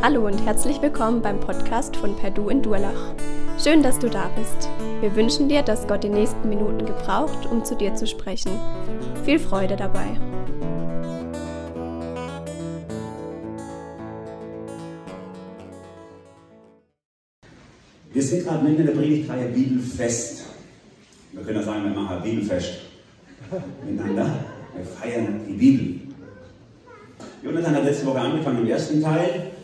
Hallo und herzlich willkommen beim Podcast von Perdu in Durlach. Schön, dass du da bist. Wir wünschen dir, dass Gott die nächsten Minuten gebraucht, um zu dir zu sprechen. Viel Freude dabei. Wir sind gerade mitten in der Predigtreihe Bibelfest. Wir können ja sagen, wir machen Bibelfest miteinander. Wir feiern die Bibel. Jonathan hat letzte Woche angefangen im ersten Teil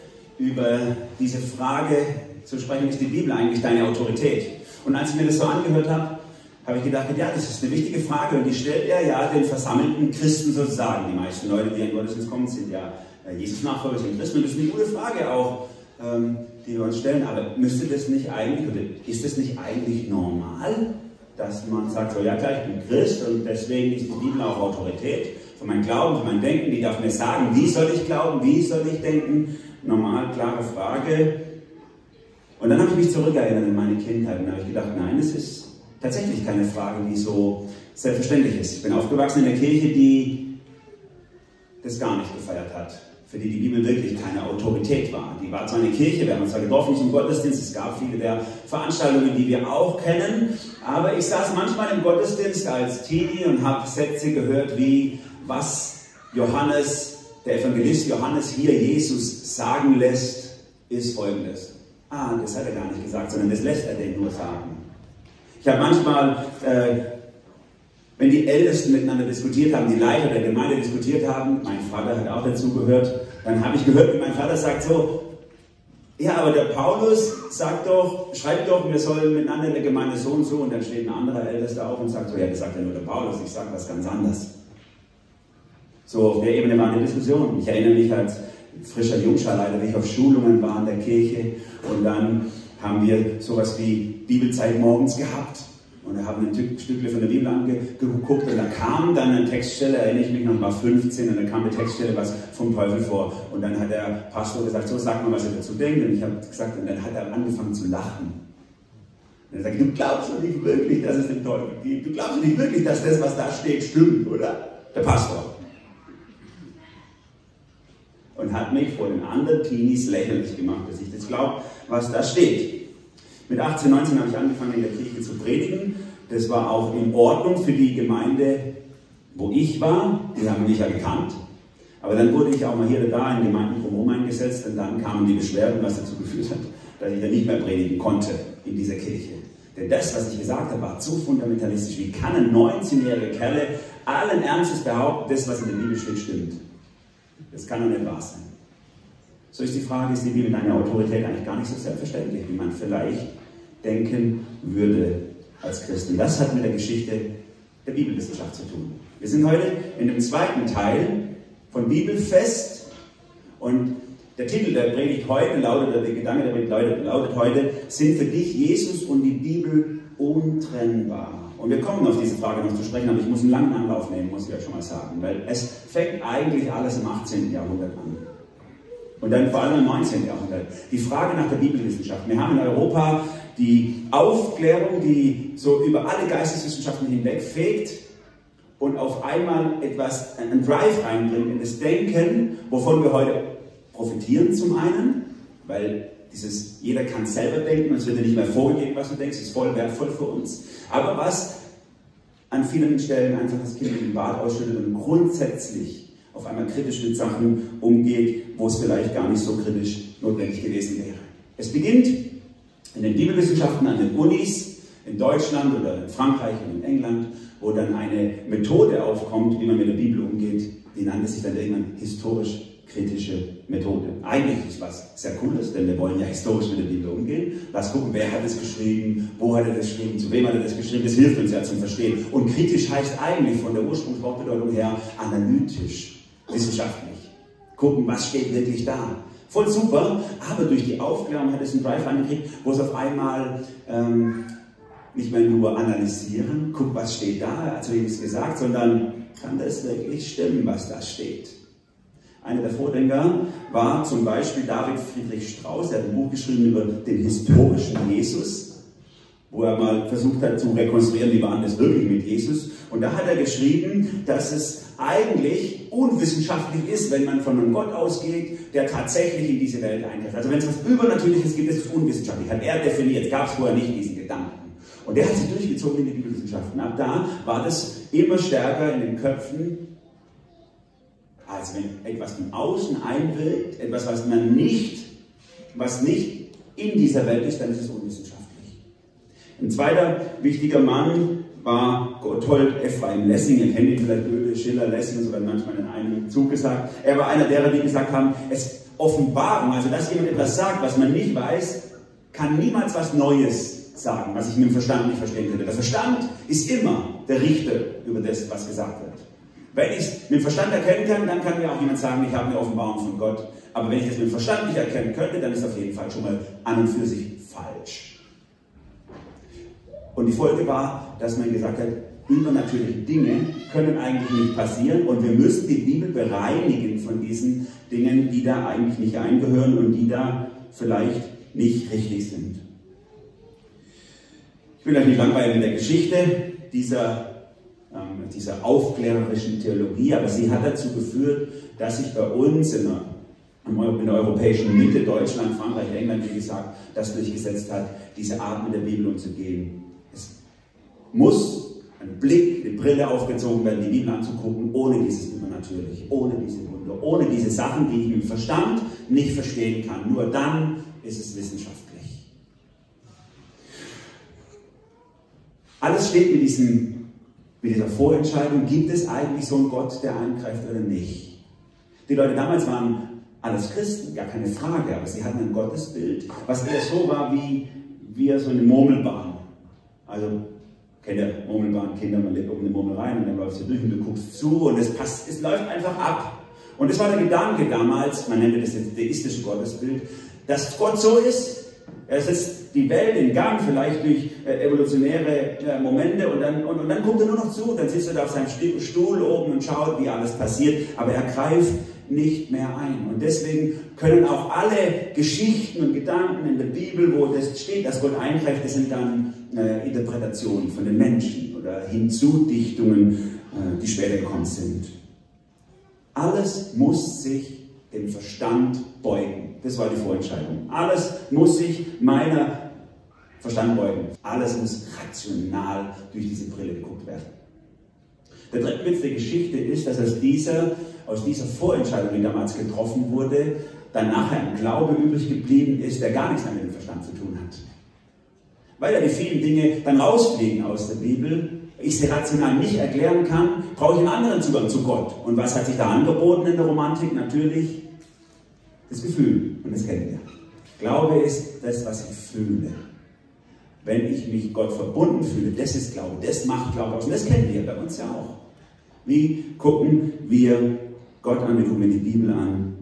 über diese Frage zu sprechen, ist die Bibel eigentlich deine Autorität? Und als ich mir das so angehört habe, habe ich gedacht, ja, das ist eine wichtige Frage und die stellt er ja den versammelten Christen sozusagen. Die meisten Leute, die in Gottesdienst kommen, sind ja äh, Jesus-Nachfolger, sind Christen. Das ist eine gute Frage auch, ähm, die wir uns stellen. Aber müsste das nicht eigentlich, oder ist das nicht eigentlich normal, dass man sagt, so, ja klar, ich bin Christ und deswegen ist die Bibel auch Autorität für mein Glauben, für mein Denken. Die darf mir sagen, wie soll ich glauben, wie soll ich denken normal, klare Frage. Und dann habe ich mich zurückerinnert in meine Kindheit und habe ich gedacht, nein, es ist tatsächlich keine Frage, die so selbstverständlich ist. Ich bin aufgewachsen in der Kirche, die das gar nicht gefeiert hat, für die die Bibel wirklich keine Autorität war. Die war zwar eine Kirche, wir haben zwar getroffen zum Gottesdienst, es gab viele der Veranstaltungen, die wir auch kennen, aber ich saß manchmal im Gottesdienst als Teenie und habe Sätze gehört wie, was Johannes der Evangelist Johannes hier Jesus sagen lässt, ist folgendes. Ah, das hat er gar nicht gesagt, sondern das lässt er denn nur sagen. Ich habe manchmal, äh, wenn die Ältesten miteinander diskutiert haben, die Leiter der Gemeinde diskutiert haben, mein Vater hat auch dazu gehört, dann habe ich gehört, wie mein Vater sagt so, ja, aber der Paulus sagt doch, schreibt doch, wir sollen miteinander in der Gemeinde so und so, und dann steht ein anderer Ältester auf und sagt so, ja, das sagt ja nur der Paulus, ich sage was ganz anderes. So auf der Ebene war eine Diskussion. Ich erinnere mich als frischer Jungscharleiter, wie ich auf Schulungen war in der Kirche und dann haben wir sowas wie Bibelzeit morgens gehabt. Und da haben wir ein Stückle von der Bibel angeguckt und da kam dann eine Textstelle, erinnere ich mich noch, war 15 und da kam eine Textstelle was vom Teufel vor. Und dann hat der Pastor gesagt, so sag mal, was er dazu denkt. Und ich habe gesagt, und dann hat er angefangen zu lachen. Und er sagt, du glaubst doch nicht wirklich, dass es den Teufel gibt. Du glaubst doch nicht wirklich, dass das, was da steht, stimmt, oder? Der Pastor und hat mich vor den anderen Teenies lächerlich gemacht, dass ich das glaube, was da steht. Mit 18, 19 habe ich angefangen in der Kirche zu predigen. Das war auch in Ordnung für die Gemeinde, wo ich war. Die haben mich ja gekannt. Aber dann wurde ich auch mal hier oder da in Gemeinden drumherum eingesetzt und dann kamen die Beschwerden, was dazu geführt hat, dass ich dann nicht mehr predigen konnte in dieser Kirche. Denn das, was ich gesagt habe, war zu fundamentalistisch. Wie kann ein 19-jähriger Kerle allen Ernstes behaupten, das, was in der Bibel steht, stimmt? Das kann doch nicht wahr sein. So ist die Frage, ist die Bibel eine Autorität eigentlich gar nicht so selbstverständlich, wie man vielleicht denken würde als Christen. Das hat mit der Geschichte der Bibelwissenschaft zu tun. Wir sind heute in dem zweiten Teil von Bibelfest und der Titel der Predigt heute lautet, oder der Gedanke der Predigt lautet heute, sind für dich Jesus und die Bibel untrennbar? Und wir kommen auf diese Frage noch zu sprechen, aber ich muss einen langen Anlauf nehmen, muss ich euch schon mal sagen, weil es fängt eigentlich alles im 18. Jahrhundert an. Und dann vor allem im 19. Jahrhundert. Die Frage nach der Bibelwissenschaft. Wir haben in Europa die Aufklärung, die so über alle Geisteswissenschaften hinweg fegt und auf einmal etwas, einen Drive reinbringt in das Denken, wovon wir heute profitieren zum einen, weil dieses, jeder kann selber denken, es wird dir nicht mehr vorgegeben, was du denkst, ist voll wertvoll für uns. Aber was an vielen Stellen einfach das Kind in den Bad ausschüttet und grundsätzlich auf einmal kritisch mit Sachen umgeht, wo es vielleicht gar nicht so kritisch notwendig gewesen wäre. Es beginnt in den Bibelwissenschaften an den Unis in Deutschland oder in Frankreich und in England, wo dann eine Methode aufkommt, wie man mit der Bibel umgeht, die nannte sich dann irgendwann historisch kritische Methode. Eigentlich ist was sehr Cooles, denn wir wollen ja historisch mit der Bibel umgehen. Lass gucken, wer hat es geschrieben, wo hat er das geschrieben, zu wem hat er das geschrieben. Das hilft uns ja zum Verstehen. Und kritisch heißt eigentlich von der Ursprungswortbedeutung her analytisch, wissenschaftlich. Gucken, was steht wirklich da. Voll super, aber durch die Aufklärung hat es einen Drive angekriegt, wo es auf einmal ähm, nicht mehr nur analysieren, guck, was steht da, als wem es gesagt, sondern kann das wirklich stimmen, was da steht. Einer der Vordenker war zum Beispiel David Friedrich Strauss, der hat ein Buch geschrieben über den historischen Jesus, wo er mal versucht hat zu rekonstruieren, wie war das wirklich mit Jesus. Und da hat er geschrieben, dass es eigentlich unwissenschaftlich ist, wenn man von einem Gott ausgeht, der tatsächlich in diese Welt eingreift. Also wenn es was Übernatürliches gibt, ist es unwissenschaftlich. Hat er definiert, gab es vorher nicht diesen Gedanken. Und der hat sich durchgezogen in die Bibelwissenschaften. Ab da war das immer stärker in den Köpfen, als wenn etwas von außen einwirkt, etwas, was man nicht, was nicht in dieser Welt ist, dann ist es unwissenschaftlich. Ein zweiter wichtiger Mann war Gotthold Ephraim Lessing. Ihr kennt ihn vielleicht Schiller, Lessing, so werden manchmal in einem Zug gesagt. Er war einer derer, die gesagt haben, es Offenbarung, also dass jemand etwas sagt, was man nicht weiß, kann niemals was Neues sagen, was ich mit dem Verstand nicht verstehen könnte. Der Verstand ist immer der Richter über das, was gesagt wird. Wenn ich es mit Verstand erkennen kann, dann kann mir auch jemand sagen, ich habe eine Offenbarung von Gott. Aber wenn ich es mit Verstand nicht erkennen könnte, dann ist auf jeden Fall schon mal an und für sich falsch. Und die Folge war, dass man gesagt hat, übernatürliche Dinge können eigentlich nicht passieren und wir müssen die Bibel bereinigen von diesen Dingen, die da eigentlich nicht eingehören und die da vielleicht nicht richtig sind. Ich will euch nicht langweilen mit der Geschichte dieser, ähm, dieser aufklärerischen Theologie, aber sie hat dazu geführt, dass sich bei uns in der, in der europäischen Mitte, Deutschland, Frankreich, England, wie gesagt, das durchgesetzt hat, diese Art mit der Bibel umzugehen muss ein Blick, eine Brille aufgezogen werden, die Bibel anzugucken, ohne dieses Übernatürliche, ohne diese Wunder, ohne diese Sachen, die ich mit dem Verstand nicht verstehen kann. Nur dann ist es wissenschaftlich. Alles steht mit, diesem, mit dieser Vorentscheidung, gibt es eigentlich so einen Gott, der eingreift oder nicht? Die Leute damals waren alles Christen, gar keine Frage, aber sie hatten ein Gottesbild, was eher so war wie, wie so eine Murmelbahn. Also kennt ihr Murmelbahn, Kinder, man legt oben eine Murmel rein und dann läuft sie durch und du guckst zu und es passt, es läuft einfach ab. Und das war der Gedanke damals, man nennt das jetzt deistische Gottesbild, dass Gott so ist, er setzt die Welt in Gang, vielleicht durch äh, evolutionäre äh, Momente und dann, und, und, dann kommt er nur noch zu, dann sitzt er da auf seinem Stuhl oben und schaut, wie alles passiert, aber er greift nicht mehr ein. Und deswegen können auch alle Geschichten und Gedanken in der Bibel, wo das steht, dass Gott eingreift, das sind dann äh, Interpretationen von den Menschen oder Hinzudichtungen, äh, die später gekommen sind. Alles muss sich dem Verstand beugen. Das war die Vorentscheidung. Alles muss sich meiner Verstand beugen. Alles muss rational durch diese Brille geguckt werden. Der dritte Witz der Geschichte ist, dass aus dieser, aus dieser Vorentscheidung, die damals getroffen wurde, dann nachher ein Glaube übrig geblieben ist, der gar nichts mehr mit dem Verstand zu tun hat. Weil ja die vielen Dinge dann rausfliegen aus der Bibel, ich sie rational nicht erklären kann, brauche ich einen anderen Zugang zu Gott. Und was hat sich da angeboten in der Romantik? Natürlich das Gefühl. Und das kennen wir. Glaube ist das, was ich fühle. Wenn ich mich Gott verbunden fühle, das ist Glaube, das macht Glaube aus. Und das kennen wir bei uns ja auch. Wie gucken wir Gott an? Wir gucken die Bibel an.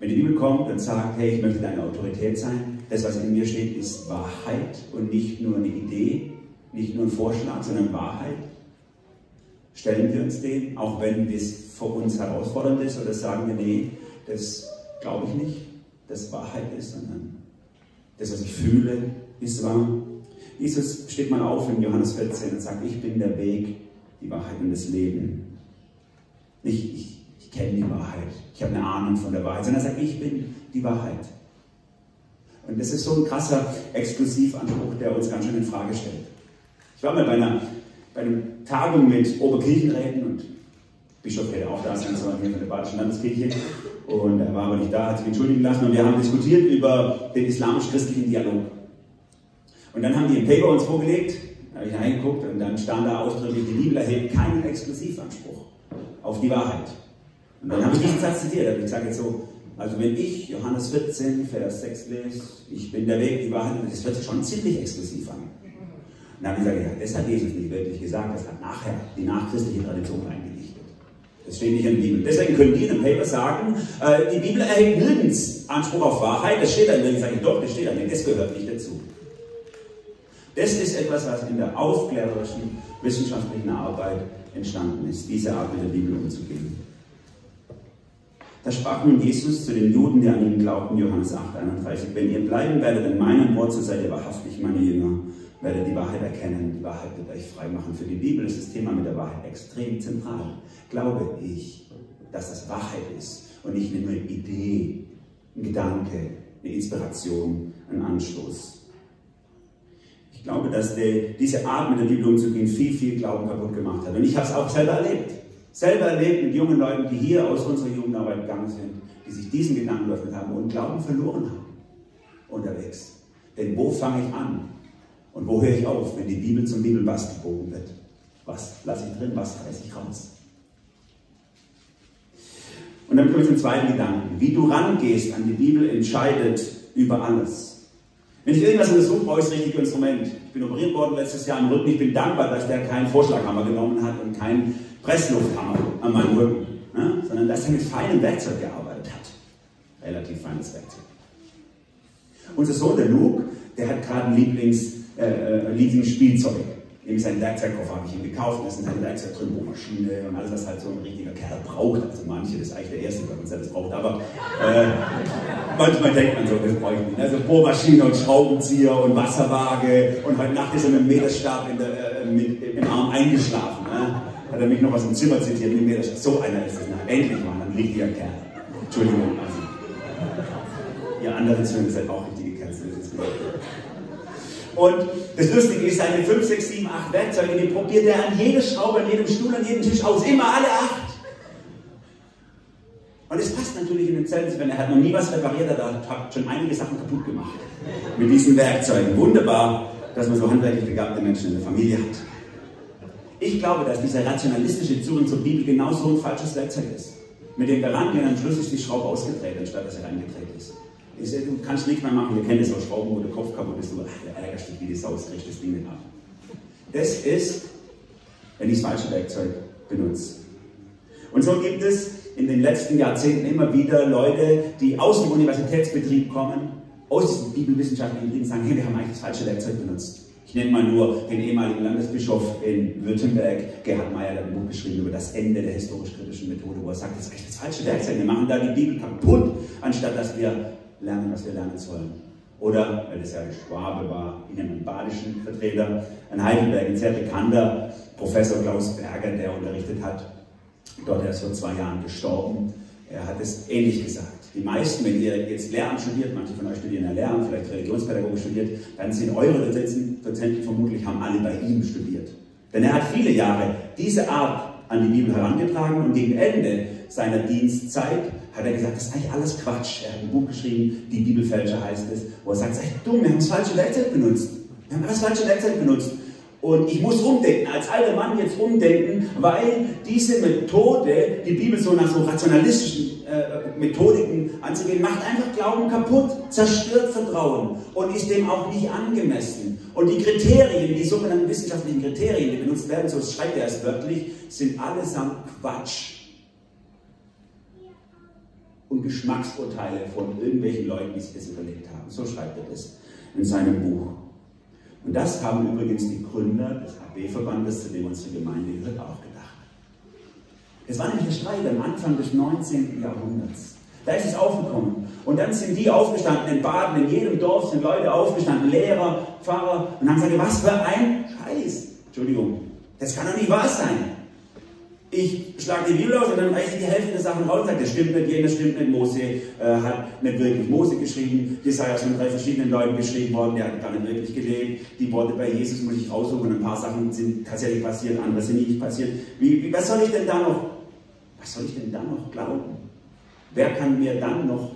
Wenn die Bibel kommt und sagt, hey, ich möchte deine Autorität sein, das, was in mir steht, ist Wahrheit und nicht nur eine Idee, nicht nur ein Vorschlag, sondern Wahrheit. Stellen wir uns dem, auch wenn es für uns herausfordernd ist, oder sagen wir, nee, das glaube ich nicht, dass Wahrheit ist, sondern das, was ich fühle, ist wahr. Jesus steht mal auf in Johannes 14 und sagt, ich bin der Weg, die Wahrheit und das Leben. Nicht, ich, ich kenne die Wahrheit, ich habe eine Ahnung von der Wahrheit, sondern er sagt, ich bin die Wahrheit. Und das ist so ein krasser Exklusivanspruch, der uns ganz schön in Frage stellt. Ich war mal bei einer, bei einer Tagung mit Oberkirchenräten und Bischof hätte auch da sein sollen, hier von der Badischen Landeskirche. Und er war aber nicht da, hat sich entschuldigen lassen und wir haben diskutiert über den islamisch-christlichen Dialog. Und dann haben die ein Paper uns vorgelegt, da habe ich reingeguckt und dann stand da ausdrücklich, die Bibel erhebt keinen Exklusivanspruch auf die Wahrheit. Und dann habe ich diesen Satz zitiert, ich sage jetzt so, also wenn ich Johannes 14, Vers 6 lese, ich bin der Weg, die Wahrheit, das sich schon ziemlich exklusiv an. Und dann habe ich gesagt, ja, das hat Jesus nicht wirklich gesagt, das hat nachher die nachchristliche Tradition eingedichtet. Das steht nicht in der Bibel. Deswegen können die in einem Paper sagen, äh, die Bibel erhebt nirgends Anspruch auf Wahrheit, das steht da. Ich sage, doch, das steht da nicht, das gehört nicht dazu. Das ist etwas, was in der aufklärerischen wissenschaftlichen Arbeit entstanden ist, diese Art mit der Bibel umzugehen. Da sprach nun Jesus zu den Juden, die an ihn glaubten, Johannes 8, 31, wenn ihr bleiben werdet in meinem Wort, so seid ihr wahrhaftig meine Jünger, werdet die Wahrheit erkennen, die Wahrheit wird euch frei machen. Für die Bibel ist das Thema mit der Wahrheit extrem zentral. Glaube ich, dass das Wahrheit ist und nicht nur eine Idee, ein Gedanke, eine Inspiration, ein Anstoß. Ich glaube, dass die, diese Art mit der Bibel umzugehen viel, viel Glauben kaputt gemacht hat. Und ich habe es auch selber erlebt selber erlebt mit jungen Leuten, die hier aus unserer Jugendarbeit gegangen sind, die sich diesen Gedanken geöffnet haben und Glauben verloren haben unterwegs. Denn wo fange ich an? Und wo höre ich auf, wenn die Bibel zum Bibelbass gebogen wird? Was lasse ich drin, was reiße ich raus? Und dann komme ich zum zweiten Gedanken. Wie du rangehst an die Bibel entscheidet über alles. Wenn ich irgendwas untersuche, brauche ich das richtige Instrument. Ich bin operiert worden letztes Jahr im Rücken. Ich bin dankbar, dass der keinen Vorschlaghammer genommen hat und keinen Presslufthammer an meinem Rücken, ne? sondern dass er mit feinem Werkzeug gearbeitet hat. Relativ feines Werkzeug. Unser Sohn, der Luke, der hat gerade ein Lieblings, äh, äh Lieblingsspielzeug. Nämlich seinen Werkzeugkoffer habe ich ihm gekauft. Da ist ein Werkzeug drin, Bohrmaschine und alles, was halt so ein richtiger Kerl braucht. Also manche, das ist eigentlich der Erste bei uns, der das braucht. Aber äh, manchmal denkt man so, das brauche ich nicht. Also Bohrmaschine und Schraubenzieher und Wasserwaage. Und heute Nacht ist er mit dem Meterstab in der, äh, mit, im Arm eingeschlafen. Ne? hat er mich noch was im Zimmer zitiert, mit mir, so einer ist es. Na, endlich mal, ein richtiger Kerl. Entschuldigung, also. Ihr anderen Söhne seid auch richtige Kerle. Und das Lustige ist, seine 5, 6, 7, 8 Werkzeuge, die probiert er an jede Schraube, an jedem Stuhl, an jedem Tisch aus. Immer alle acht. Und es passt natürlich in den Zelt, wenn er hat noch nie was repariert, er hat schon einige Sachen kaputt gemacht. Mit diesen Werkzeugen. Wunderbar, dass man so handwerklich begabte Menschen in der Familie hat. Ich glaube, dass dieser rationalistische Zugang zur Bibel genauso ein falsches Werkzeug ist. Mit dem wir rangehen, am Schluss ist die Schraube ausgedreht, anstatt dass sie reingedreht ist. Du kannst nichts mehr machen, wir kennen das aus Schrauben, wo der Kopf kaputt ist, du ach, ärgerst dich wie die Sau, kriegst das Ding nicht ab. Das ist, wenn ich das falsche Werkzeug benutze. Und so gibt es in den letzten Jahrzehnten immer wieder Leute, die aus dem Universitätsbetrieb kommen, aus diesem bibelwissenschaftlichen Ding sagen, hey, wir haben eigentlich das falsche Werkzeug benutzt. Ich nenne mal nur den ehemaligen Landesbischof in Württemberg, Gerhard Meyer, der ein Buch geschrieben über das Ende der historisch-kritischen Methode, wo er sagt, das ist eigentlich das falsche Werkzeug. Wir machen da die Bibel kaputt, anstatt dass wir lernen, was wir lernen sollen. Oder, weil es ja ein Schwabe war, in einem badischen Vertreter, in Heidelberg, ein sehr bekannter Professor Klaus Berger, der unterrichtet hat. Dort er ist vor zwei Jahren gestorben. Er hat es ähnlich gesagt. Die meisten, wenn ihr jetzt Lehramt studiert, manche von euch studieren ja Lehramt, vielleicht Religionspädagogik studiert, dann sind eure Dozenten, Dozenten vermutlich, haben alle bei ihm studiert. Denn er hat viele Jahre diese Art an die Bibel herangetragen und gegen Ende seiner Dienstzeit hat er gesagt, das ist eigentlich alles Quatsch. Er hat ein Buch geschrieben, die Bibelfälscher heißt es, wo er sagt, es ist echt dumm, wir haben das falsche Werkzeug benutzt. Wir haben das falsche Werkzeug benutzt. Und ich muss umdenken, als alter Mann jetzt umdenken, weil diese Methode, die Bibel so nach so rationalistischen äh, Methodiken anzugehen, macht einfach Glauben kaputt, zerstört Vertrauen und ist dem auch nicht angemessen. Und die Kriterien, die sogenannten wissenschaftlichen Kriterien, die benutzt werden, so schreibt er es wörtlich, sind allesamt Quatsch. Und Geschmacksurteile von irgendwelchen Leuten, die sich das überlegt haben. So schreibt er das in seinem Buch. Und das haben übrigens die Gründer des AB-Verbandes, zu dem unsere Gemeinde gehört, auch gedacht. Es war nämlich der Streit am Anfang des 19. Jahrhunderts. Da ist es aufgekommen. Und dann sind die aufgestanden in Baden, in jedem Dorf sind Leute aufgestanden, Lehrer, Pfarrer, und haben gesagt, was für ein Scheiß. Entschuldigung, das kann doch nicht wahr sein ich schlage die Bibel aus und dann reiche ich die Hälfte der Sachen raus und sage, das stimmt nicht, jenes stimmt nicht, Mose äh, hat nicht wirklich Mose geschrieben, Jesaja ist von drei verschiedenen Leuten geschrieben worden, der hat gar nicht wirklich gelebt, die Worte bei Jesus muss ich raussuchen und ein paar Sachen sind tatsächlich passiert, andere sind nicht passiert. Wie, wie, was soll ich denn da noch, was soll ich denn da noch glauben? Wer kann mir dann noch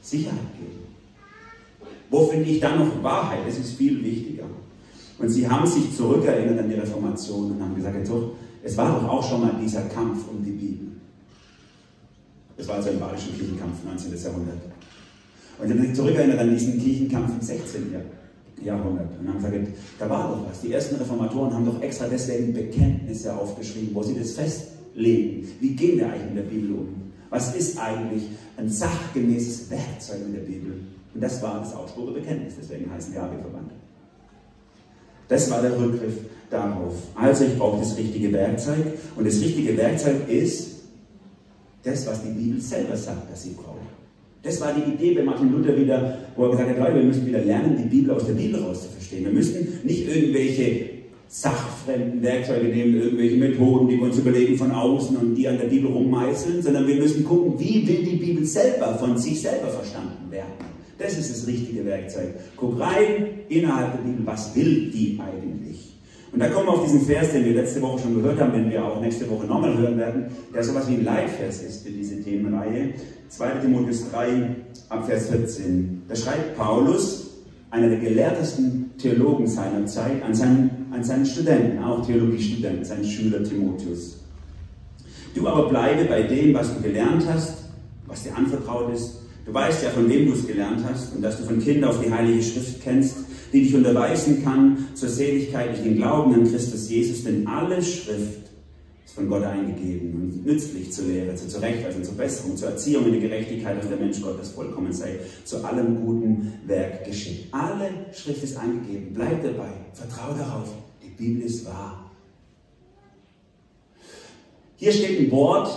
Sicherheit geben? Wo finde ich dann noch Wahrheit? Das ist viel wichtiger. Und sie haben sich zurückerinnert an die Reformation und haben gesagt, jetzt doch, es war doch auch schon mal dieser Kampf um die Bibel. Das war also ein badischen Kirchenkampf, 19. Jahrhundert. Und sie haben sich zurückerinnert an diesen Kirchenkampf im 16. Jahrhundert und haben gesagt, da war doch was. Die ersten Reformatoren haben doch extra deswegen Bekenntnisse aufgeschrieben, wo sie das festlegen. Wie gehen wir eigentlich mit der Bibel um? Was ist eigentlich ein sachgemäßes Werkzeug in der Bibel? Und das war das Augsburger deswegen heißen wir AB-Verband. Das war der Rückgriff darauf. Also ich brauche das richtige Werkzeug und das richtige Werkzeug ist das, was die Bibel selber sagt, dass sie braucht. Das war die Idee bei Martin Luther wieder, wo er gesagt hat, Leute, wir müssen wieder lernen, die Bibel aus der Bibel raus zu verstehen. Wir müssen nicht irgendwelche sachfremden Werkzeuge nehmen, irgendwelche Methoden, die wir uns überlegen von außen und die an der Bibel rummeißeln, sondern wir müssen gucken, wie will die Bibel selber von sich selber verstanden werden. Das ist das richtige Werkzeug. Guck rein innerhalb der Bibel, was will die eigentlich? Und da kommen wir auf diesen Vers, den wir letzte Woche schon gehört haben, den wir auch nächste Woche nochmal hören werden, der sowas wie ein Leitvers ist für diese Themenreihe. 2. Timotheus 3, ab Vers 14. Da schreibt Paulus, einer der gelehrtesten Theologen seiner Zeit, an seinen, an seinen Studenten, auch Theologiestudenten, seinen Schüler Timotheus. Du aber bleibe bei dem, was du gelernt hast, was dir anvertraut ist. Du weißt ja, von wem du es gelernt hast und dass du von Kind auf die Heilige Schrift kennst, die dich unterweisen kann zur Seligkeit durch den Glauben an Christus Jesus, denn alle Schrift von Gott eingegeben und nützlich zur Lehre, zur Zurechtweisung, zur Besserung, zur Erziehung in der Gerechtigkeit, dass der Mensch Gottes vollkommen sei, zu allem guten Werk geschieht. Alle Schrift ist eingegeben. Bleib dabei. Vertraue darauf. Die Bibel ist wahr. Hier steht ein Wort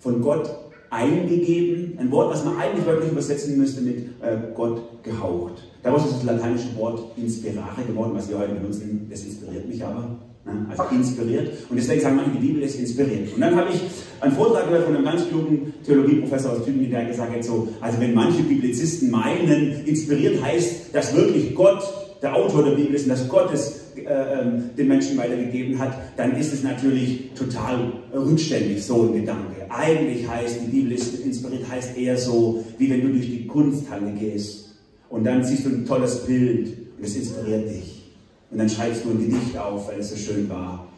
von Gott eingegeben, ein Wort, was man eigentlich wirklich übersetzen müsste mit äh, Gott gehaucht. Daraus ist das lateinische Wort inspirare geworden, was wir heute benutzen. Das inspiriert mich aber. Ne? Also inspiriert. Und deswegen sagen manche, die Bibel ist inspiriert. Und dann habe ich einen Vortrag gehört von einem ganz klugen Theologieprofessor aus Tübingen, der gesagt hat, so, also wenn manche Biblizisten meinen, inspiriert heißt, dass wirklich Gott der Autor der Bibel ist und dass Gott es äh, ähm, den Menschen weitergegeben hat, dann ist es natürlich total rückständig, so ein Gedanke. Eigentlich heißt, die Bibel ist inspiriert, heißt eher so, wie wenn du durch die Kunsthalle gehst und dann siehst du ein tolles Bild und es inspiriert dich. Und dann schreibst du ein Gedicht auf, weil es so schön war.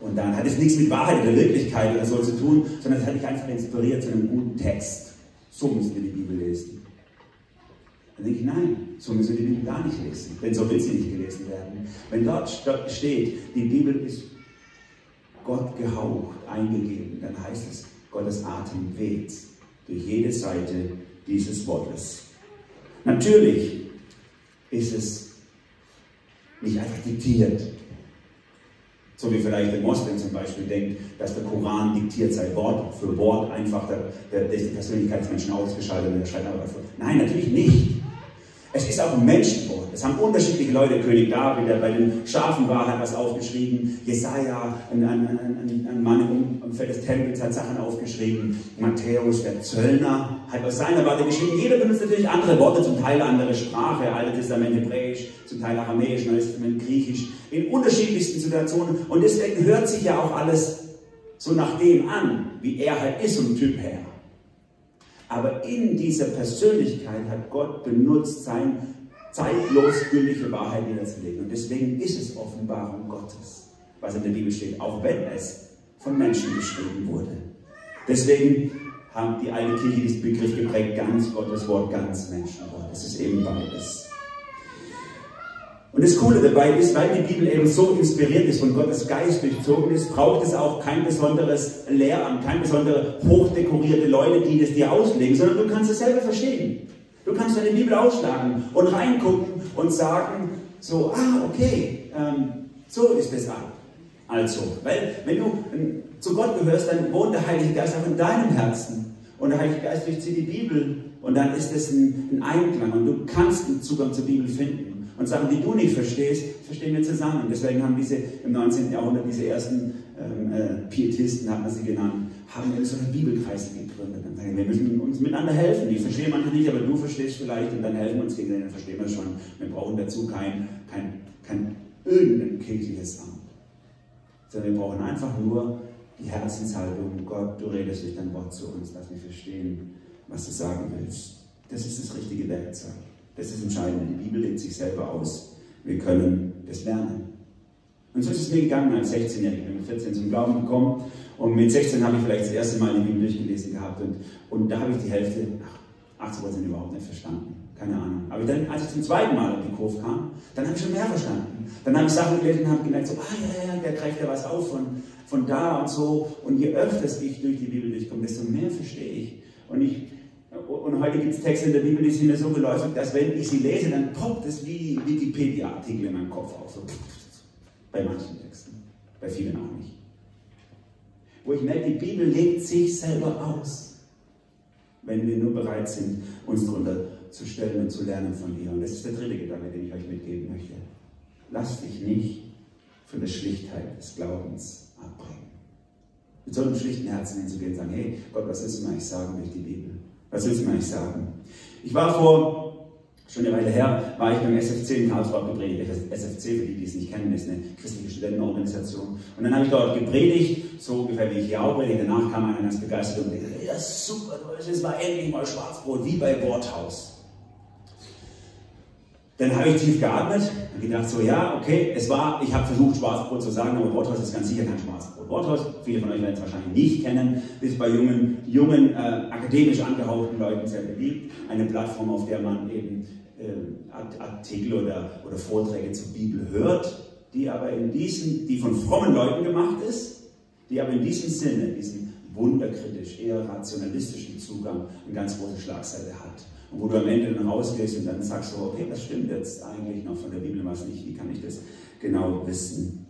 Und dann hat es nichts mit Wahrheit oder Wirklichkeit oder so zu tun, sondern es hat dich einfach inspiriert zu einem guten Text. So müssen wir die Bibel lesen. Dann denke ich, nein, so müssen wir die Bibel gar nicht lesen, denn so will sie nicht gelesen werden. Wenn dort steht, die Bibel ist Gott gehaucht, eingegeben, dann heißt es, Gottes Atem weht durch jede Seite dieses Wortes. Natürlich ist es nicht einfach diktiert. So wie vielleicht der Moslem zum Beispiel denkt, dass der Koran diktiert sei, Wort für Wort einfach der, der, der Persönlichkeit ausgeschaltet und der schreibt einfach Nein, natürlich nicht. Es ist auch ein Menschenwort. Es haben unterschiedliche Leute, König David, der bei den Schafen war, hat was aufgeschrieben. Jesaja, ein, ein, ein, ein Mann im Umfeld des Tempels, hat Sachen aufgeschrieben. Matthäus, der Zöllner, hat aus seiner Warte geschrieben. Jeder benutzt natürlich andere Worte, zum Teil andere Sprache. Altes Testament Hebräisch, zum Teil Aramäisch, Neues Testament Griechisch. In unterschiedlichsten Situationen. Und deswegen hört sich ja auch alles so nach dem an, wie er halt ist, vom Typ her. Aber in dieser Persönlichkeit hat Gott benutzt, seine zeitlos gültige Wahrheit niederzulegen. Und deswegen ist es Offenbarung Gottes, was in der Bibel steht, auch wenn es von Menschen geschrieben wurde. Deswegen haben die alte Kirche diesen Begriff geprägt, ganz Gottes Wort, ganz Menschenwort. Es ist eben beides. Und das Coole dabei ist, weil die Bibel eben so inspiriert ist, von Gottes Geist durchzogen ist, braucht es auch kein besonderes Lehramt, keine besondere hochdekorierte Leute, die das dir auslegen, sondern du kannst es selber verstehen. Du kannst deine Bibel ausschlagen und reingucken und sagen, so, ah, okay, ähm, so ist es ab. Also, weil wenn du ähm, zu Gott gehörst, dann wohnt der Heilige Geist auch in deinem Herzen. Und der Heilige Geist durchzieht die Bibel und dann ist es ein, ein Einklang und du kannst einen Zugang zur Bibel finden. Und Sachen, die du nicht verstehst, verstehen wir zusammen. Deswegen haben diese im 19. Jahrhundert diese ersten ähm, äh, Pietisten, hat man sie genannt, haben eben so eine Bibelkreise gegründet. Und sagen, wir müssen uns miteinander helfen. Ich verstehe manche nicht, aber du verstehst vielleicht und dann helfen wir uns gegenseitig, dann verstehen wir schon. Wir brauchen dazu kein, kein, kein irgendein kirchliches Amt. Sondern wir brauchen einfach nur die Herzenshaltung. Gott, du redest durch dein Wort zu uns, lass mich verstehen, was du sagen willst. Das ist das richtige Werkzeug. Das ist entscheidend. Die Bibel legt sich selber aus. Wir können das lernen. Und so ist es mir gegangen als 16-Jähriger. Ich bin mit 14 zum Glauben gekommen und mit 16 habe ich vielleicht das erste Mal die Bibel durchgelesen gehabt und, und da habe ich die Hälfte, ach, 80 Prozent überhaupt nicht verstanden. Keine Ahnung. Aber dann, als ich zum zweiten Mal auf die Kurve kam, dann habe ich schon mehr verstanden. Dann habe ich Sachen gelesen und habe gemerkt, so, ah ja, ja, der greift ja was auf von, von da und so. Und je öfter ich durch die Bibel durchkomme, desto mehr verstehe ich. Und ich und heute gibt es Texte in der Bibel, die sind mir so geläufig, dass wenn ich sie lese, dann poppt es wie Wikipedia-Artikel in meinem Kopf auf. So. Bei manchen Texten, bei vielen auch nicht. wo ich merke, die Bibel legt sich selber aus, wenn wir nur bereit sind, uns darunter zu stellen und zu lernen von ihr. Und das ist der dritte Gedanke, den ich euch mitgeben möchte. Lass dich nicht von der Schlichtheit des Glaubens abbringen. Mit so einem schlichten Herzen hinzugehen und sagen, hey Gott, was du mir eigentlich sagen durch die Bibel? Was willst du mir eigentlich sagen? Ich war vor Schon eine Weile her war ich beim SFC in Karlsruhe gepredigt. SFC, für die, die es nicht kennen, ist eine christliche Studentenorganisation. Und dann habe ich dort gepredigt, so ungefähr wie ich hier auch predige. Danach kam einer ganz begeistert und sagte, ja super, es war endlich mal Schwarzbrot, wie bei Worthaus. Dann habe ich tief geatmet und gedacht, so ja, okay, es war, ich habe versucht Schwarzbrot zu sagen, aber Worthaus ist ganz sicher kein Schwarzbrot. Worthaus, viele von euch werden es wahrscheinlich nicht kennen, ist bei jungen, jungen äh, akademisch angehauchten Leuten sehr beliebt. Eine Plattform, auf der man eben äh, Artikel oder, oder Vorträge zur Bibel hört, die aber in diesem, die von frommen Leuten gemacht ist, die aber in diesem Sinne, diesen wunderkritisch, eher rationalistischen Zugang eine ganz große Schlagseite hat. Wo du am Ende dann rausgehst und dann sagst du, okay, was stimmt jetzt eigentlich noch von der Bibel, was nicht, wie kann ich das genau wissen?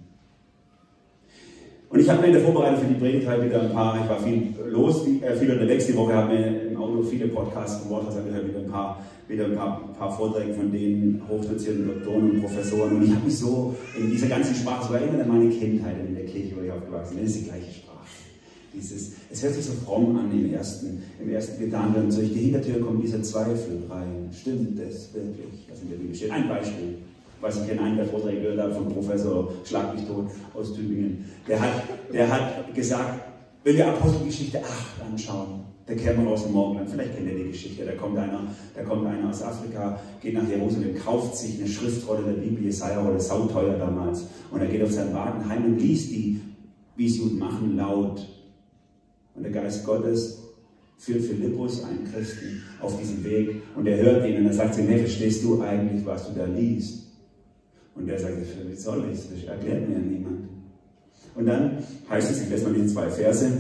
Und ich habe mir in der Vorbereitung für die Predigt halt wieder ein paar, ich war viel los, äh, viel unterwegs die Woche, habe mir im Auto viele Podcasts von Worthaus angehört, wieder ein paar, wieder ein paar, paar Vorträge von den hochdozierten Doktoren und Professoren. Und ich habe mich so in dieser ganzen Sprache, es war immer meine Kindheit in der Kirche, wo ich aufgewachsen bin, das ist die gleiche Sprache. Dieses, es hört sich so fromm an im ersten, im ersten Gedanke und durch die Hintertür kommt dieser Zweifel rein. Stimmt das wirklich, was in der Bibel steht? Ein Beispiel. Weiß, ich kenne einen der Vorträge gehört habe vom Professor Schlag mich tot aus Tübingen. Der hat, der hat gesagt, wenn wir Apostelgeschichte 8 anschauen, der Kämmerer aus dem Morgenland, vielleicht kennt ihr die Geschichte, da kommt einer, da kommt einer aus Afrika, geht nach Jerusalem, kauft sich eine Schriftrolle der Bibel, Jesaja-Rolle, sauteuer damals, und er geht auf seinen Wagen heim und liest die, wie es Juden machen, laut und der Geist Gottes führt Philippus, einen Christen, auf diesen Weg und er hört ihn und er sagt ihm, hey, verstehst du eigentlich, was du da liest? Und der sagt, wie soll ich das? Erklärt mir niemand. Und dann heißt es, ich lese mal diese zwei Verse,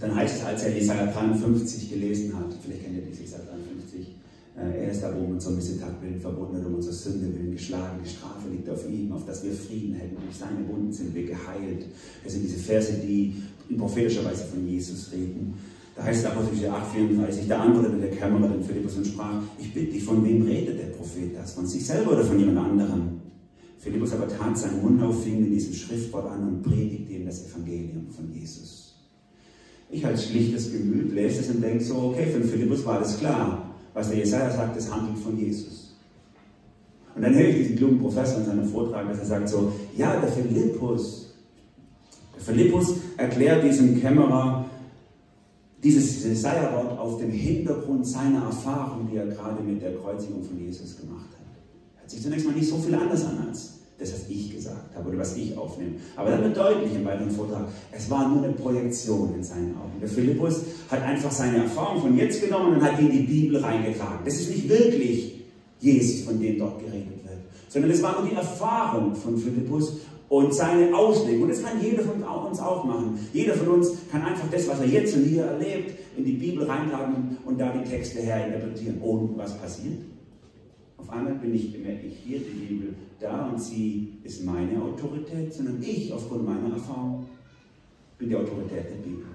dann heißt es, als er Jesaja 53 gelesen hat, vielleicht kennt ihr diese Jesaja 53, äh, er ist da oben unser Missetat willen verwundet, um unsere Sünde willen geschlagen, die Strafe liegt auf ihm, auf dass wir Frieden hätten, durch seine Wunden sind wir geheilt. Das sind diese Verse, die in prophetischer Weise von Jesus reden. Da heißt es Apostel 8, 34, da antwortete der Kämmerer den Philippus und sprach, ich bitte dich, von wem redet der Prophet das? Von sich selber oder von jemand anderem? Philippus aber tat seinen Mund auf, fing mit diesem Schriftwort an und predigte ihm das Evangelium von Jesus. Ich als schlichtes Gemüt lese es und denke so, okay, für Philippus war das klar. Was der Jesaja sagt, das handelt von Jesus. Und dann höre ich diesen klugen Professor in seinem Vortrag, dass er sagt so, ja, der Philippus, Philippus erklärt diesem Kämmerer dieses Jesaja-Wort auf dem Hintergrund seiner Erfahrung, die er gerade mit der Kreuzigung von Jesus gemacht hat. Hört sich zunächst mal nicht so viel anders an als das, was ich gesagt habe oder was ich aufnehme. Aber dann wird deutlich im weiteren Vortrag, es war nur eine Projektion in seinen Augen. Der Philippus hat einfach seine Erfahrung von jetzt genommen und hat die in die Bibel reingetragen. Das ist nicht wirklich Jesus, von dem dort geredet wird, sondern es war nur die Erfahrung von Philippus und seine Auslegung. Und das kann jeder von uns auch machen. Jeder von uns kann einfach das, was er jetzt und hier erlebt, in die Bibel reintragen und da die Texte herinterpretieren. Und was passiert? Auf einmal bin ich, bemerke ich hier die Bibel da und sie ist meine Autorität, sondern ich aufgrund meiner Erfahrung bin die Autorität der Bibel.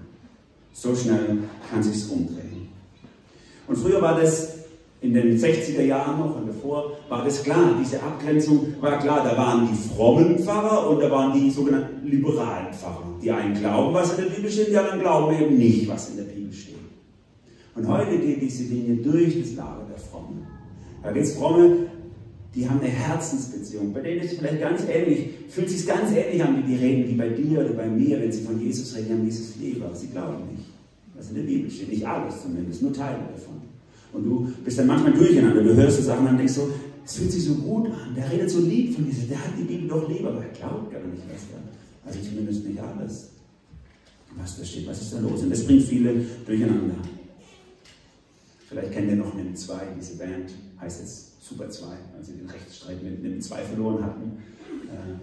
So schnell kann sich's umdrehen. Und früher war das in den 60er Jahren noch und davor war das klar, diese Abgrenzung war klar. Da waren die frommen Pfarrer und da waren die sogenannten liberalen Pfarrer. Die einen glauben, was in der Bibel steht, die anderen glauben eben nicht, was in der Bibel steht. Und heute geht diese Linie durch das Lager der Frommen. Da gibt es Fromme, die haben eine Herzensbeziehung. Bei denen ist es vielleicht ganz ähnlich, fühlt sich ganz ähnlich an, wie die reden, wie bei dir oder bei mir, wenn sie von Jesus reden, die haben lieb, aber sie glauben nicht, was in der Bibel steht. Nicht alles zumindest, nur Teile davon. Und du bist dann manchmal durcheinander. Du hörst so Sachen und denkst so, es fühlt sich so gut an. Der redet so lieb von dieser, der hat die Bibel doch lieb, aber er glaubt gar nicht, was da, also zumindest nicht alles, was da steht. Was ist da los? Und das bringt viele durcheinander. Vielleicht kennt ihr noch NIM 2, diese Band, heißt jetzt Super 2, als sie den Rechtsstreit mit NIM 2 verloren hatten. Äh,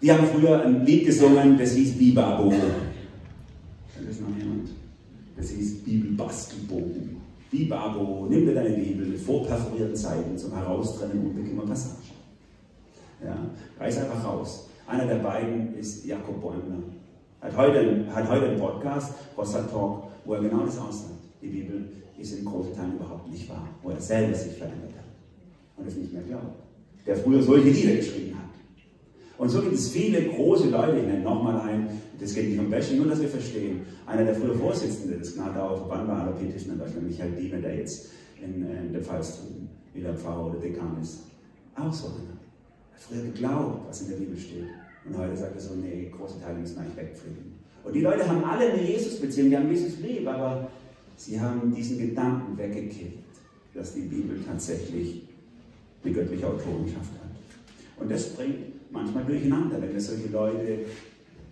die haben früher ein Lied gesungen, das hieß Bibabo. Kennt das noch jemand? Das hieß Bibelbastelbogen. Bibabo, nimm dir deine Bibel mit vorperforierten Seiten zum Heraustrennen unbequemer Passagen. Ja, reiß einfach raus. Einer der beiden ist Jakob Bäumler. Hat heute, hat heute einen Podcast, Rossa Talk, wo er genau das aussagt. Die Bibel ist in großen Teilen überhaupt nicht wahr, wo er selber sich verändert hat und es nicht mehr glaubt. Der früher solche Lieder geschrieben hat. Und so gibt es viele große Leute, ich nenne nochmal einen, das geht nicht um Bashing, nur dass wir verstehen. Einer der früher Vorsitzenden des Gnadauer Verband war Alapetischen in Deutschland, Michael Diener, der jetzt in, äh, in der Pfalz wieder Pfarrer oder Dekan ist. Auch so einer. Er hat früher geglaubt, was in der Bibel steht. Und heute sagt er so, nee, große Teile müssen eigentlich wegfliegen. Und die Leute haben alle eine Jesus-Beziehung, die haben Jesus lieb, aber sie haben diesen Gedanken weggekickt, dass die Bibel tatsächlich eine göttliche Autorenschaft hat. Und das bringt manchmal durcheinander, wenn wir solche Leute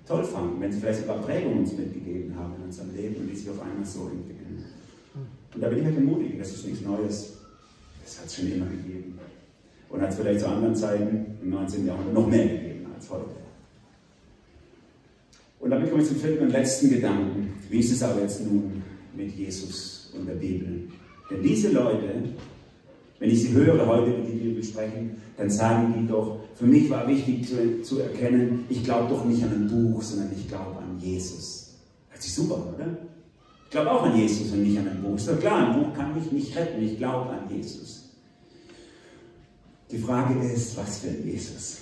toll fanden, wenn sie vielleicht sogar Prägungen uns mitgegeben haben in unserem Leben und die sich auf einmal so entwickeln. Und da bin ich halt ermutigt, das ist nichts Neues. Das hat es schon immer gegeben. Und hat es vielleicht zu anderen Zeiten im 19. Jahrhundert noch mehr gegeben als heute. Und damit komme ich zum vierten und letzten Gedanken. Wie ist es aber jetzt nun mit Jesus und der Bibel? Denn diese Leute, wenn ich sie höre heute über die Bibel sprechen, dann sagen die doch, für mich war wichtig zu, zu erkennen, ich glaube doch nicht an ein Buch, sondern ich glaube an Jesus. Hört sich super, oder? Ich glaube auch an Jesus und nicht an ein Buch. Ist doch klar, ein Buch kann mich nicht retten, ich glaube an Jesus. Die Frage ist, was für ein Jesus?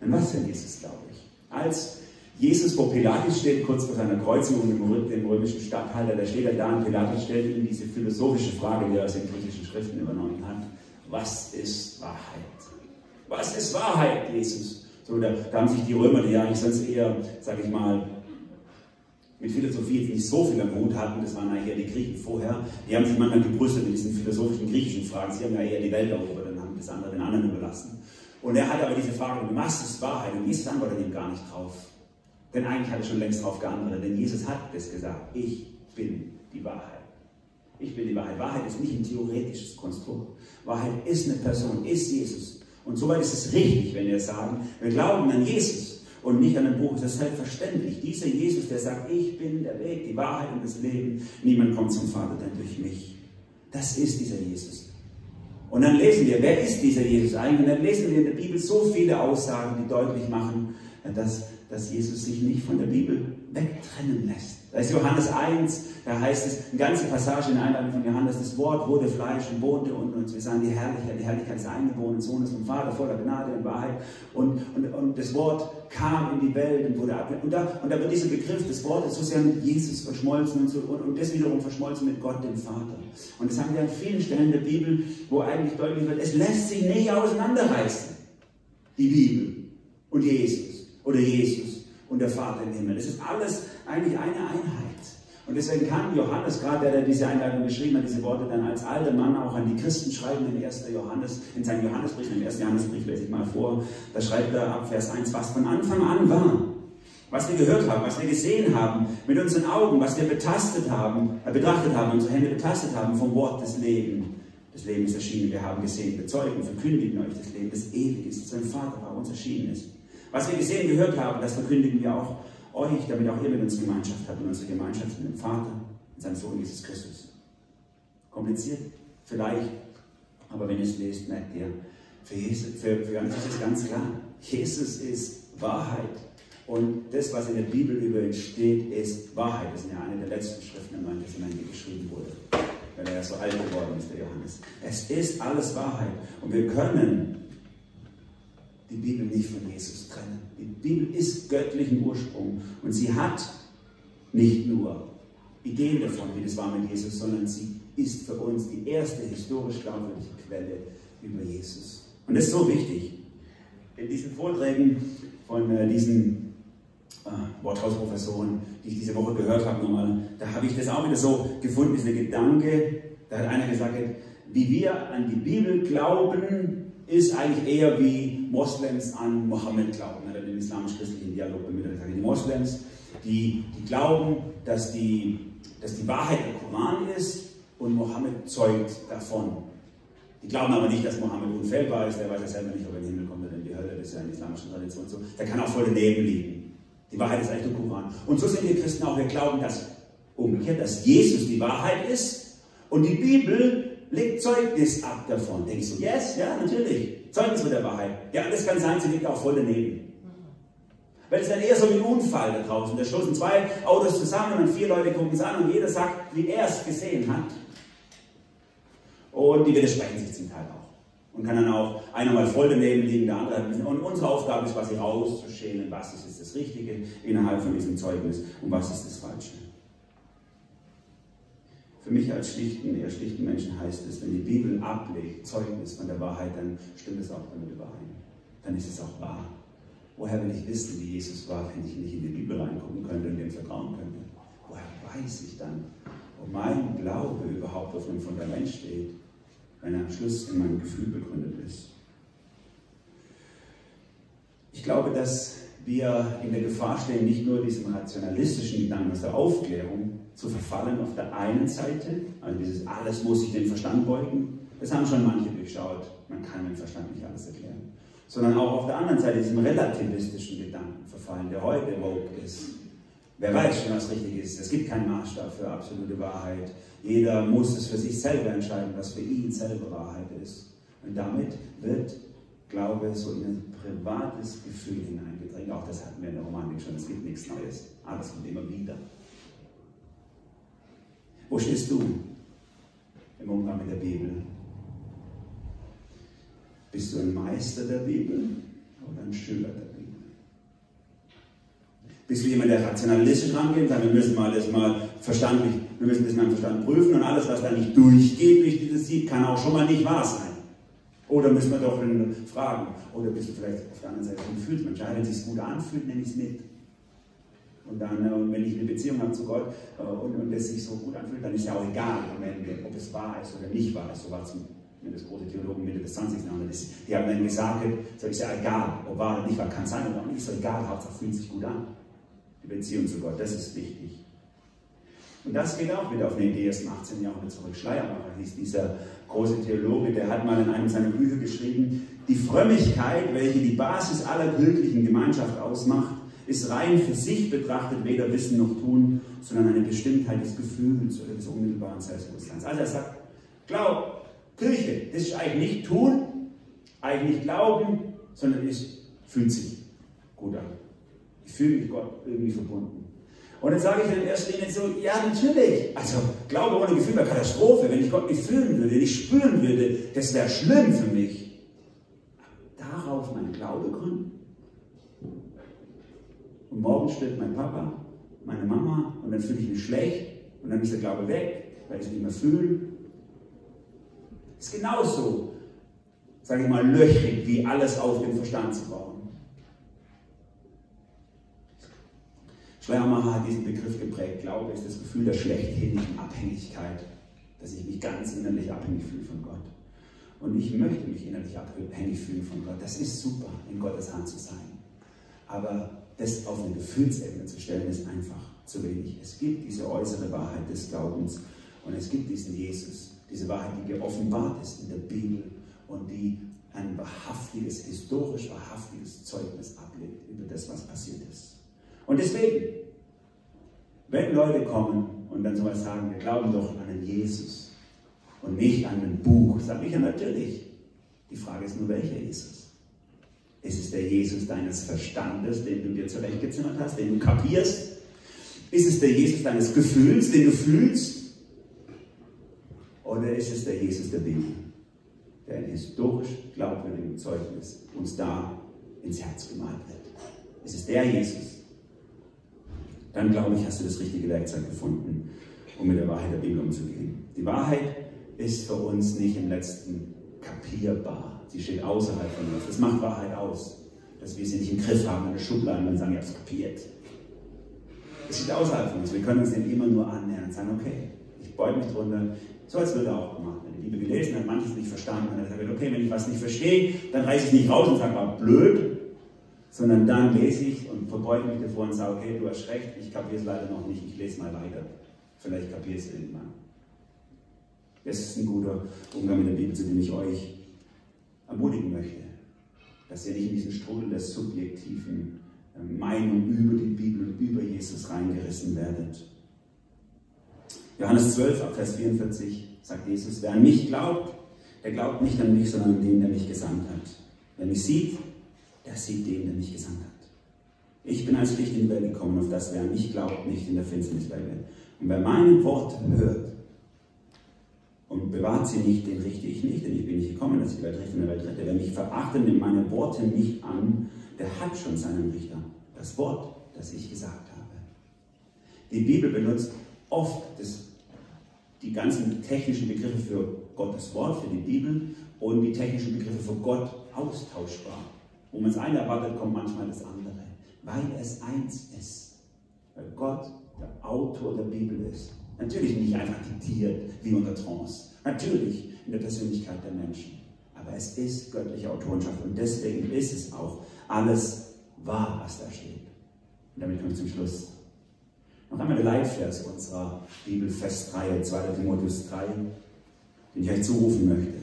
An was für ein Jesus glaube ich? Als Jesus vor Pilatus steht, kurz vor seiner Kreuzigung im, dem römischen Statthalter, da steht er da und Pilatus stellt ihm diese philosophische Frage, die er aus den griechischen Schriften übernommen. Was ist Wahrheit? Was ist Wahrheit, Jesus? So, da, haben sich die Römer, die ja eigentlich sonst eher, sage ich mal, mit Philosophie jetzt nicht so viel am Hut hatten, das waren eigentlich eher die Griechen vorher, die haben sich manchmal gebrüstet mit diesen philosophischen griechischen Fragen. Sie haben ja eher die Welt erobert und haben das andere den anderen überlassen. Und er hat aber diese Frage, was ist Wahrheit? Und Jesus antwortet ihm gar nicht drauf. Denn eigentlich hat er schon längst darauf geantwortet, denn Jesus hat es gesagt, ich bin die Wahrheit. Ich bin die Wahrheit. Wahrheit ist nicht ein theoretisches Konstrukt. Wahrheit ist eine Person, ist Jesus. Und soweit ist es richtig, wenn wir sagen, wir glauben an Jesus und nicht an ein Buch. Es ist selbstverständlich. Dieser Jesus, der sagt, ich bin der Weg, die Wahrheit und das Leben. Niemand kommt zum Vater denn durch mich. Das ist dieser Jesus. Und dann lesen wir, wer ist dieser Jesus eigentlich? Und dann lesen wir in der Bibel so viele Aussagen, die deutlich machen, dass dass Jesus sich nicht von der Bibel wegtrennen lässt. Da ist Johannes 1, da heißt es, eine ganze Passage in der Einleitung von Johannes, das Wort wurde Fleisch und wohnte unter uns. Wir sahen die Herrlichkeit, die Herrlichkeit des eingeborenen Sohnes vom Vater, voller Gnade und Wahrheit. Und, und, und das Wort kam in die Welt und wurde ab. Und da, und da wird dieser Begriff des Wortes so sehr mit Jesus verschmolzen und, so, und, und das wiederum verschmolzen mit Gott, dem Vater. Und das haben wir an vielen Stellen der Bibel, wo eigentlich deutlich wird, es lässt sich nicht auseinanderreißen, die Bibel und Jesus oder Jesus und der Vater im Himmel. Es ist alles eigentlich eine Einheit. Und deswegen kann Johannes, gerade der, der diese Einleitung geschrieben hat, diese Worte dann als alter Mann auch an die Christen schreiben in 1. Johannes, in seinem Johannesbrief, im 1. Johannesbrief lese ich mal vor, da schreibt er ab Vers 1, was von Anfang an war, was wir gehört haben, was wir gesehen haben, mit unseren Augen, was wir betastet haben, äh, betrachtet haben, unsere Hände betastet haben vom Wort des Lebens. Das Leben ist erschienen, wir haben gesehen, bezeugen, verkündigen euch das Leben, das ewig ist, das sein Vater war, uns erschienen ist. Was wir gesehen, gehört haben, das verkündigen wir auch euch, damit auch ihr mit uns Gemeinschaft habt und unsere Gemeinschaft mit dem Vater und seinem Sohn Jesus Christus. Kompliziert? Vielleicht. Aber wenn ihr es lest, merkt ihr, für, Jesus, für, für Jesus ist ganz klar, Jesus ist Wahrheit. Und das, was in der Bibel über ihn steht, ist Wahrheit. Das ist ja eine der letzten Schriften im Neuen Testament, die geschrieben wurde. Weil er ja so alt geworden ist, der Johannes. Es ist alles Wahrheit. Und wir können die Bibel nicht von Jesus trennen. Die Bibel ist göttlichen Ursprung und sie hat nicht nur Ideen davon, wie das war mit Jesus, sondern sie ist für uns die erste historisch glaubwürdige Quelle über Jesus. Und das ist so wichtig. In diesen Vorträgen von äh, diesen äh, Worthausprofessoren, die ich diese Woche gehört habe, nochmal, da habe ich das auch wieder so gefunden, dieser Gedanke, da hat einer gesagt, wie wir an die Bibel glauben, ist eigentlich eher wie Moslems an Mohammed glauben, oder den islamisch-christlichen Dialog damit. Die Moslems, die, die glauben, dass die, dass die Wahrheit der Koran ist und Mohammed zeugt davon. Die glauben aber nicht, dass Mohammed unfehlbar ist, der weiß ja selber nicht, ob er in den Himmel kommt oder in die Hölle, das ist ja in der islamischen Tradition so. Der kann auch voll daneben liegen. Die Wahrheit ist eigentlich der Koran. Und so sind wir Christen auch, wir glauben, dass umgekehrt, dass Jesus die Wahrheit ist und die Bibel legt Zeugnis ab davon. Denkst du, yes, ja, natürlich. Zeugnis mit der Wahrheit. Ja, alles kann sein, sie liegt auch voll daneben. Weil es dann eher so wie ein Unfall da draußen. Da stoßen zwei Autos zusammen und vier Leute gucken es an und jeder sagt, wie er es gesehen hat. Und die widersprechen sich zum Teil auch. Und kann dann auch einer mal voll daneben liegen, der andere hat. Und unsere Aufgabe ist quasi rauszuschälen, was ist das Richtige innerhalb von diesem Zeugnis und was ist das Falsche. Für mich als schlichten, eher schlichten Menschen heißt es, wenn die Bibel ablegt, Zeugnis von der Wahrheit, dann stimmt es auch damit überein. Dann ist es auch wahr. Woher will ich wissen, wie Jesus war, wenn ich nicht in die Bibel reingucken könnte und dem vertrauen könnte? Woher weiß ich dann, ob mein Glaube überhaupt auf einem Fundament steht, wenn er am Schluss in meinem Gefühl begründet ist? Ich glaube, dass wir in der Gefahr stehen, nicht nur diesem rationalistischen Gedanken aus der Aufklärung zu verfallen auf der einen Seite, also dieses alles muss sich den Verstand beugen, das haben schon manche durchschaut, man kann dem Verstand nicht alles erklären, sondern auch auf der anderen Seite diesem relativistischen Gedanken verfallen, der heute woke ist. Wer weiß schon, was richtig ist. Es gibt keinen Maßstab für absolute Wahrheit. Jeder muss es für sich selber entscheiden, was für ihn selber Wahrheit ist. Und damit wird Glaube so in ein privates Gefühl hineingedrängt. Auch das hatten wir in der Romanik schon. Es gibt nichts Neues. Alles kommt immer wieder. Wo stehst du im Umgang mit der Bibel? Bist du ein Meister der Bibel oder ein Schüler der Bibel? Bist du jemand, der rationalistisch rangeht und sagt, wir müssen mal das mal verstandlich, wir müssen das mal im Verstand prüfen und alles, was da nicht durchgeht durch dieses Sieg, kann auch schon mal nicht wahr sein. Oder müssen wir doch fragen, oder bist du vielleicht auf der anderen Seite ein Gefühlsmensch? Ja, wenn es sich gut anfühlt, nehme ich es mit. Und dann, äh, wenn ich eine Beziehung habe zu Gott äh, und, und es sich so gut anfühlt, dann ist ja auch egal am Ende, ob es wahr ist oder nicht wahr ist. So war es das große Theologen Mitte des 20. Jahrhunderts. Die haben dann gesagt, so ist ja egal, ob wahr oder nicht wahr, kann sein oder nicht, so egal, Hauptsache fühlt sich gut an. Die Beziehung zu Gott, das ist wichtig. Und das geht auch wieder auf eine Idee aus dem 18. Jahrhundert zurück. Schleiermacher hieß dieser große Theologe, der hat mal in einem seiner Bücher geschrieben, die Frömmigkeit, welche die Basis aller kirchlichen Gemeinschaft ausmacht, ist rein für sich betrachtet weder Wissen noch Tun, sondern eine Bestimmtheit des Gefühls oder des unmittelbaren Selbstbewusstseins. Also er sagt, Glaub, Kirche, das ist eigentlich nicht Tun, eigentlich nicht Glauben, sondern es fühlt sich gut an. Ich fühle mich Gott irgendwie verbunden. Und dann sage ich in erster Linie so, ja natürlich. Also Glaube ohne Gefühl wäre Katastrophe. Wenn ich Gott nicht fühlen würde, nicht spüren würde, das wäre schlimm für mich. Darauf mein Glaube gründen. Und morgen stirbt mein Papa, meine Mama und dann fühle ich mich schlecht und dann ist der Glaube weg, weil ich es nicht mehr fühle. Ist genauso, sage ich mal, löchrig, wie alles auf den Verstand zu bauen. Schleiermacher hat diesen Begriff geprägt. Glaube ist das Gefühl der schlechthinnigen Abhängigkeit, dass ich mich ganz innerlich abhängig fühle von Gott. Und ich möchte mich innerlich abhängig fühlen von Gott. Das ist super, in Gottes Hand zu sein. Aber das auf eine Gefühlsebene zu stellen, ist einfach zu wenig. Es gibt diese äußere Wahrheit des Glaubens und es gibt diesen Jesus, diese Wahrheit, die geoffenbart ist in der Bibel und die ein wahrhaftiges, historisch wahrhaftiges Zeugnis ablegt über das, was passiert ist. Und deswegen, wenn Leute kommen und dann sowas sagen, wir glauben doch an einen Jesus und nicht an ein Buch, sage ich ja natürlich. Die Frage ist nur, welcher Jesus? Ist es der Jesus deines Verstandes, den du dir zurechtgezimmert hast, den du kapierst? Ist es der Jesus deines Gefühls, den du fühlst? Oder ist es der Jesus der Bibel, der in historisch glaubwürdigem Zeugnis uns da ins Herz gemalt wird? Ist es der Jesus, dann glaube ich, hast du das richtige Werkzeug gefunden, um mit der Wahrheit der Bibel umzugehen. Die Wahrheit ist für uns nicht im letzten kapierbar. Sie steht außerhalb von uns. Das macht Wahrheit aus, dass wir sie nicht im Griff haben, in der Schublade und dann sagen, ich habe es kapiert. Es steht außerhalb von uns. Wir können uns dem immer nur annähern und sagen, okay, ich beug mich drunter. So als würde er auch gemacht. Wenn die Bibel gelesen hat, manches nicht verstanden hat, dann sagt er, okay, wenn ich was nicht verstehe, dann reiße ich nicht raus und sage, war blöd, sondern dann lese ich und verbeuge mich davor und sage, okay, du hast recht, ich kapiere es leider noch nicht, ich lese mal weiter. Vielleicht kapiere ich es irgendwann. Das ist ein guter Umgang mit der Bibel, zu dem ich euch ermutigen möchte, dass ihr nicht in diesen Strudel der subjektiven ähm, Meinung über die Bibel und über Jesus reingerissen werdet. Johannes 12, Vers 44 sagt Jesus, wer an mich glaubt, der glaubt nicht an mich, sondern an den, der mich gesandt hat. Wer mich sieht, der sieht den, der mich gesandt hat. Ich bin als Licht in die Welt gekommen, auf das wer an mich glaubt, nicht in der Finsternis bleibe. Und wer meine Worte hört und bewahrt sie nicht, den richte ich nicht, denn ich bin nicht gekommen, dass ich die Welt richte in der Welt rette. Wer mich verachtet, nimmt meine Worte nicht an, der hat schon seinen Richter. Das Wort, das ich gesagt habe. Die Bibel benutzt oft das, die ganzen technischen Begriffe für Gottes Wort, für die Bibel und die technischen Begriffe für Gott austauschbar. Wo man das eine erwartet, kommt manchmal das andere. Weil es eins ist. Weil Gott der Autor der Bibel ist. Natürlich nicht einfach diktiert wie unter Trance. Natürlich in der Persönlichkeit der Menschen. Aber es ist göttliche Autorenschaft und deswegen ist es auch alles wahr, was da steht. Und damit komme ich zum Schluss. Noch einmal der Leitvers unserer Bibelfestreihe, 2. Timotheus 3, den ich euch zurufen möchte.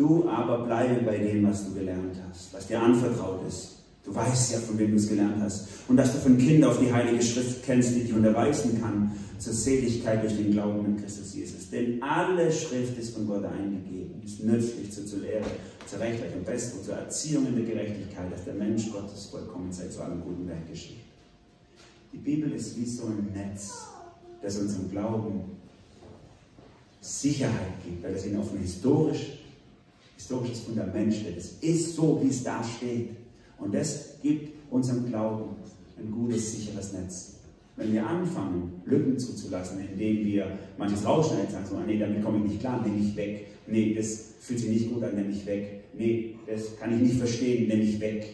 Du aber bleibe bei dem, was du gelernt hast, was dir anvertraut ist. Du weißt ja, von wem du es gelernt hast. Und dass du von Kind auf die Heilige Schrift kennst, die dich unterweisen kann zur Seligkeit durch den Glauben in Christus Jesus. Denn alle Schrift ist von Gott eingegeben, ist nützlich zur, zur Lehre, zur Rechtleitung, Besserung, zur Erziehung in der Gerechtigkeit, dass der Mensch Gottes vollkommen sei, zu einem guten Werk geschieht. Die Bibel ist wie so ein Netz, das unserem Glauben Sicherheit gibt, weil es ihn auf ein historisch, historisches Fundament stellt. Es ist so, wie es da steht. Und das gibt unserem Glauben ein gutes, sicheres Netz. Wenn wir anfangen, Lücken zuzulassen, indem wir manches rausschneiden, sagen so, nee, damit komme ich nicht klar, nehme ich weg. Nee, das fühlt sich nicht gut an, nehme ich weg. Nee, das kann ich nicht verstehen, nehme ich weg.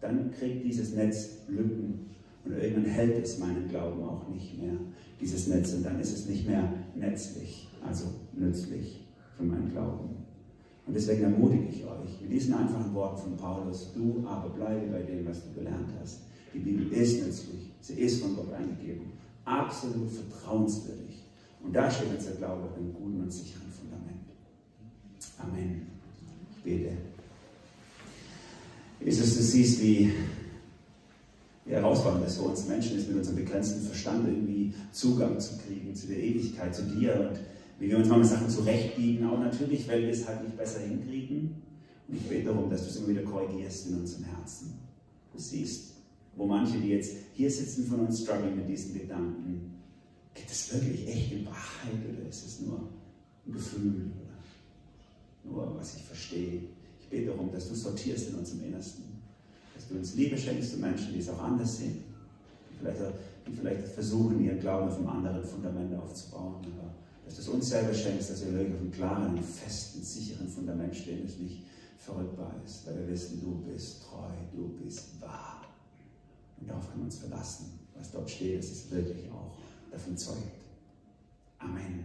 Dann kriegt dieses Netz Lücken und irgendwann hält es meinen Glauben auch nicht mehr, dieses Netz. Und dann ist es nicht mehr netzlich, also nützlich für meinen Glauben. Und deswegen ermutige ich euch mit diesen einfachen Worten von Paulus, du aber bleibe bei dem, was du gelernt hast. Die Bibel ist nützlich, sie ist von Gott eingegeben, absolut vertrauenswürdig. Und da steht unser Glaube auf einem guten und sicheren Fundament. Amen. Ich bete. Jesus, du siehst, wie wie herausfordernd es für uns Menschen ist, mit unserem begrenzten Verstand irgendwie Zugang zu kriegen zu der Ewigkeit, zu dir und wie wir uns manchmal Sachen zurechtbiegen, auch natürlich, weil wir es halt nicht besser hinkriegen. Und ich bete darum, dass du es immer wieder korrigierst in unserem Herzen. Du siehst, wo manche, die jetzt hier sitzen von uns, strugglen mit diesen Gedanken. Geht es wirklich echt in Wahrheit oder ist es nur ein Gefühl oder nur was ich verstehe? Ich bete darum, dass du sortierst in unserem Innersten dass du uns Liebe schenkst zu Menschen, die es auch anders sehen, die vielleicht, die vielleicht versuchen, ihren Glauben auf einem anderen Fundament aufzubauen, aber dass du es uns selber schenkst, dass wir wirklich auf einem klaren, festen, sicheren Fundament stehen, das nicht verrückbar ist, weil wir wissen, du bist treu, du bist wahr. Und darauf können wir uns verlassen. Was dort steht, das ist wirklich auch davon zeugt. Amen.